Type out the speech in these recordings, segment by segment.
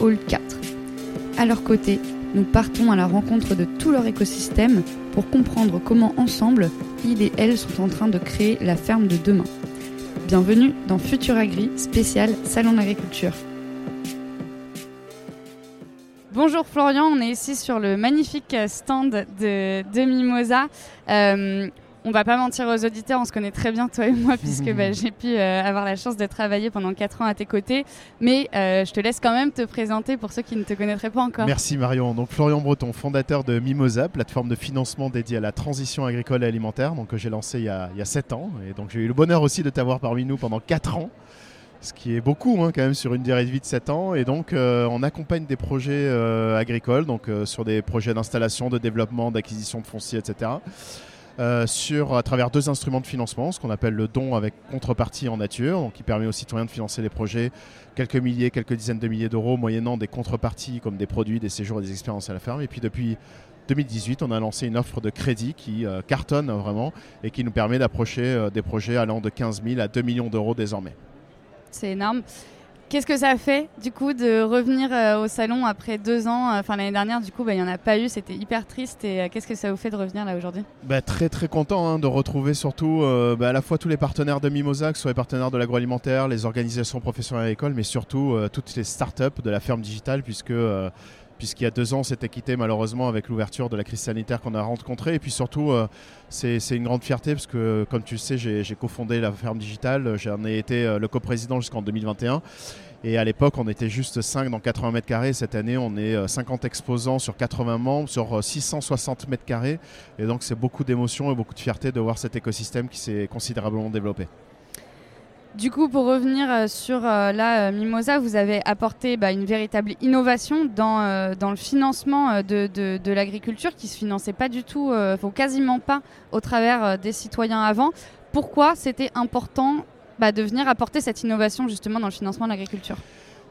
Hall 4. À leur côté, nous partons à la rencontre de tout leur écosystème pour comprendre comment ensemble, ils et elles sont en train de créer la ferme de demain. Bienvenue dans Futur Agri, spécial Salon d'agriculture. Bonjour Florian, on est ici sur le magnifique stand de, Mimosa. On va pas mentir aux auditeurs, on se connaît très bien toi et moi puisque bah, j'ai pu euh, avoir la chance de travailler pendant 4 ans à tes côtés. Mais euh, je te laisse quand même te présenter pour ceux qui ne te connaîtraient pas encore. Merci Marion. Donc Florian Breton, fondateur de Mimosa, plateforme de financement dédiée à la transition agricole et alimentaire, donc que j'ai lancé il y, a, il y a 7 ans. Et donc j'ai eu le bonheur aussi de t'avoir parmi nous pendant 4 ans ce qui est beaucoup hein, quand même sur une durée de vie de 7 ans. Et donc euh, on accompagne des projets euh, agricoles, donc euh, sur des projets d'installation, de développement, d'acquisition de foncier, etc. sur, à travers deux instruments de financement, ce qu'on appelle le don avec contrepartie en nature, donc qui permet aux citoyens de financer les projets quelques milliers, quelques dizaines de milliers d'euros, moyennant des contreparties comme des produits, des séjours et des expériences à la ferme. Et puis depuis 2018, on a lancé une offre de crédit qui cartonne vraiment et qui nous permet d'approcher des projets allant de 15 000 à 2 millions d'euros désormais c'est énorme. Qu'est-ce que ça fait du coup de revenir euh, au salon après deux ans euh, Enfin l'année dernière du coup bah, il n'y en a pas eu, c'était hyper triste et euh, qu'est-ce que ça vous fait de revenir là aujourd'hui? Bah, Très très content hein, de retrouver surtout bah, à la fois tous les partenaires de Mimosa, que ce soit les partenaires de l'agroalimentaire, les organisations professionnelles agricoles, mais surtout toutes les startups de la ferme digitale puisque puisqu'il y a deux ans, c'était quitté malheureusement avec l'ouverture de la crise sanitaire qu'on a rencontrée. Et puis surtout, euh, c'est une grande fierté parce que, comme tu le sais, j'ai cofondé la ferme digitale. J'en ai été euh, le coprésident jusqu'en 2021. Et à l'époque, on était juste 5 dans 80 mètres carrés. Cette année, on est 50 euh, exposants sur 80 membres, sur 660 mètres carrés. Et donc, c'est beaucoup d'émotion et beaucoup de fierté de voir cet écosystème qui s'est considérablement développé. Du coup, pour revenir euh, sur euh, la euh, Mimosa, vous avez apporté bah, une véritable innovation dans, le financement de, l'agriculture qui se finançait pas du tout, ou quasiment pas, au travers des citoyens avant. Pourquoi c'était important bah, de venir apporter cette innovation justement dans le financement de l'agriculture?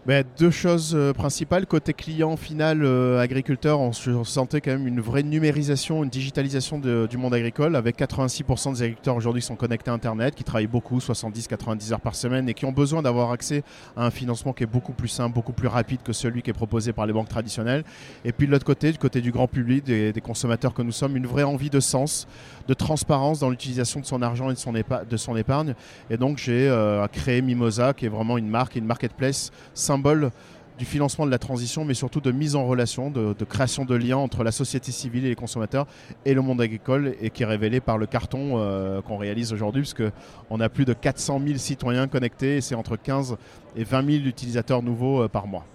Ben, deux choses euh, principales. Côté client final, euh, agriculteur, on, se sentait quand même une vraie numérisation, une digitalisation du monde agricole, avec 86% des agriculteurs aujourd'hui qui sont connectés à Internet, qui travaillent beaucoup, 70-90 heures par semaine, et qui ont besoin d'avoir accès à un financement qui est beaucoup plus simple, beaucoup plus rapide que celui qui est proposé par les banques traditionnelles. Et puis de l'autre côté, du côté du grand public, des, consommateurs que nous sommes, une vraie envie de sens, de transparence dans l'utilisation de son argent et de son, de son épargne. Et donc j'ai euh, créé Mimosa, qui est vraiment une marque, une marketplace simple symbole du financement de la transition, mais surtout de mise en relation, de, création de liens entre la société civile et les consommateurs et le monde agricole, et qui est révélé par le carton euh, qu'on réalise aujourd'hui, puisqu'on a plus de 400 000 citoyens connectés, et c'est entre 15 et 20 000 utilisateurs nouveaux euh, par mois.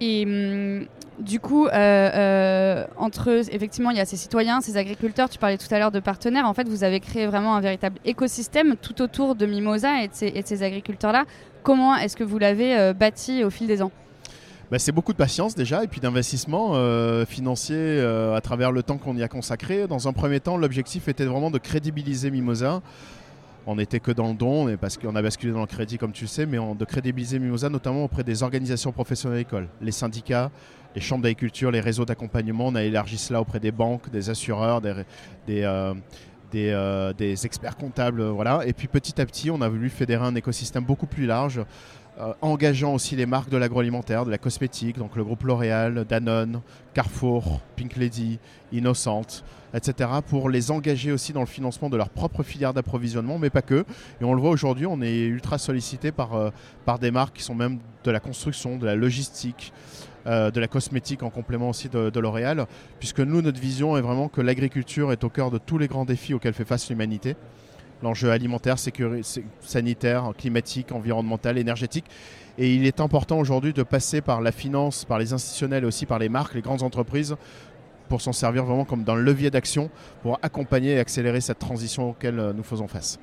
Et hum, du coup, euh, euh, entre effectivement, il y a ces citoyens, ces agriculteurs. Tu parlais tout à l'heure de partenaires. En fait, vous avez créé vraiment un véritable écosystème tout autour de Mimosa et de ces, agriculteurs-là. Comment est-ce que vous l'avez euh, bâti au fil des ans? Bah, c'est beaucoup de patience déjà et puis d'investissement financier à travers le temps qu'on y a consacré. Dans un premier temps, l'objectif était vraiment de crédibiliser Mimosa on n'était que dans le don, parce qu'on a basculé dans le crédit comme tu le sais, mais de crédibiliser Mimosa notamment auprès des organisations professionnelles agricoles, les syndicats, les chambres d'agriculture, les réseaux d'accompagnement. On a élargi cela auprès des banques, des assureurs, des, euh, euh, des, experts comptables. Voilà. Et puis petit à petit, on a voulu fédérer un écosystème beaucoup plus large. Euh, engageant aussi les marques de l'agroalimentaire, de la cosmétique, donc le groupe L'Oréal, Danone, Carrefour, Pink Lady, Innocente, etc., pour les engager aussi dans le financement de leur propre filière d'approvisionnement, mais pas que. Et on le voit aujourd'hui, on est ultra sollicité par, par des marques qui sont même de la construction, de la logistique, euh, de la cosmétique en complément aussi de, L'Oréal, puisque nous, notre vision est vraiment que l'agriculture est au cœur de tous les grands défis auxquels fait face l'humanité. L'enjeu alimentaire, sanitaire, climatique, environnemental, énergétique. Et il est important aujourd'hui de passer par la finance, par les institutionnels et aussi par les marques, les grandes entreprises, pour s'en servir vraiment comme d'un levier d'action pour accompagner et accélérer cette transition auquel euh, nous faisons face.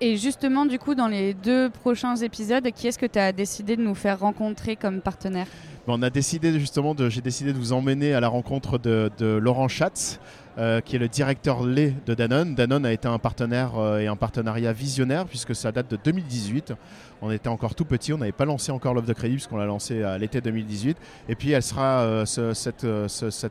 Et justement, du coup, dans les deux prochains épisodes, qui est-ce que tu as décidé de nous faire rencontrer comme partenaire? On a décidé justement de, j'ai décidé de vous emmener à la rencontre de, Laurent Schatz, euh, qui est le directeur lait de Danone. Danone a été un partenaire euh, et un partenariat visionnaire puisque ça date de 2018. On était encore tout petit, on n'avait pas lancé encore l'offre de crédit puisqu'on l'a lancé à l'été 2018. Et puis elle sera, euh, cette,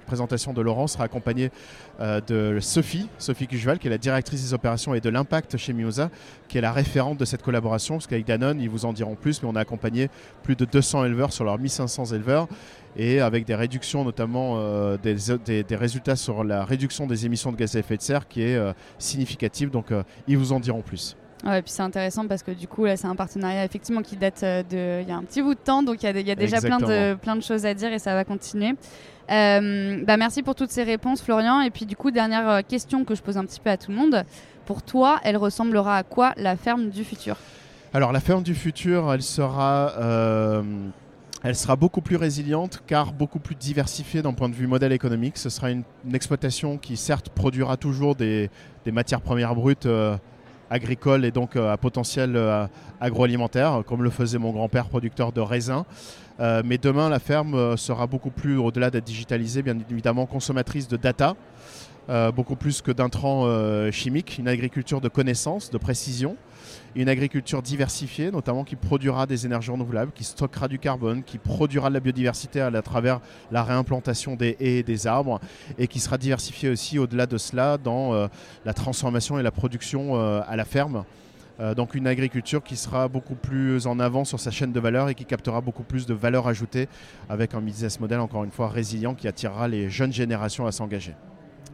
présentation de Laurent sera accompagnée de Sophie, Sophie Cucheval, qui est la directrice des opérations et de l'impact chez Mimosa, qui est la référente de cette collaboration. Parce qu'avec Danone, ils vous en diront plus, mais on a accompagné plus de 200 éleveurs sur leurs 1500 éleveurs et avec des réductions notamment euh, des, résultats sur la réduction des émissions de gaz à effet de serre qui est euh, significative. Donc euh, ils vous en diront plus. Ouais, et puis c'est intéressant parce que du coup là c'est un partenariat effectivement qui date de il y a un petit bout de temps donc il y, a déjà plein de, plein de choses à dire et ça va continuer. bah merci pour toutes ces réponses Florian et puis du coup dernière question que je pose un petit peu à tout le monde. Pour toi elle ressemblera à quoi la ferme du futur? Alors la ferme du futur elle sera elle sera beaucoup plus résiliente car beaucoup plus diversifiée d'un point de vue modèle économique. Ce sera une, exploitation qui certes produira toujours des, matières premières brutes euh, agricoles et donc euh, à potentiel euh, agroalimentaire, comme le faisait mon grand-père producteur de raisins. mais demain, la ferme sera beaucoup plus, au-delà d'être digitalisée, bien évidemment consommatrice de data, beaucoup plus que d'intrants chimiques, une agriculture de connaissances, de précision une agriculture diversifiée, notamment qui produira des énergies renouvelables, qui stockera du carbone, qui produira de la biodiversité à, travers la réimplantation des haies et des arbres, et qui sera diversifiée aussi au-delà de cela dans euh, la transformation et la production euh, à la ferme. Euh, donc une agriculture qui sera beaucoup plus en avant sur sa chaîne de valeur et qui captera beaucoup plus de valeur ajoutée avec un business model encore une fois résilient qui attirera les jeunes générations à s'engager.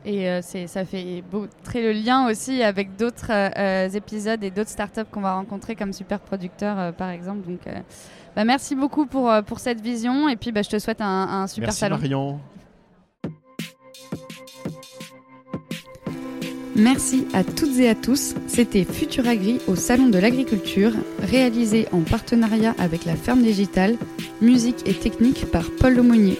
Et euh, ça fait très le lien aussi avec d'autres euh, épisodes et d'autres startups qu'on va rencontrer comme super producteurs, euh, par exemple. Donc, bah, merci beaucoup pour, pour cette vision. Et puis, bah, je te souhaite un, un super merci salon. Marion. Merci à toutes et à tous. C'était Futuragri au Salon de l'Agriculture, réalisé en partenariat avec la Ferme Digitale, musique et technique par Paul Lemonnier.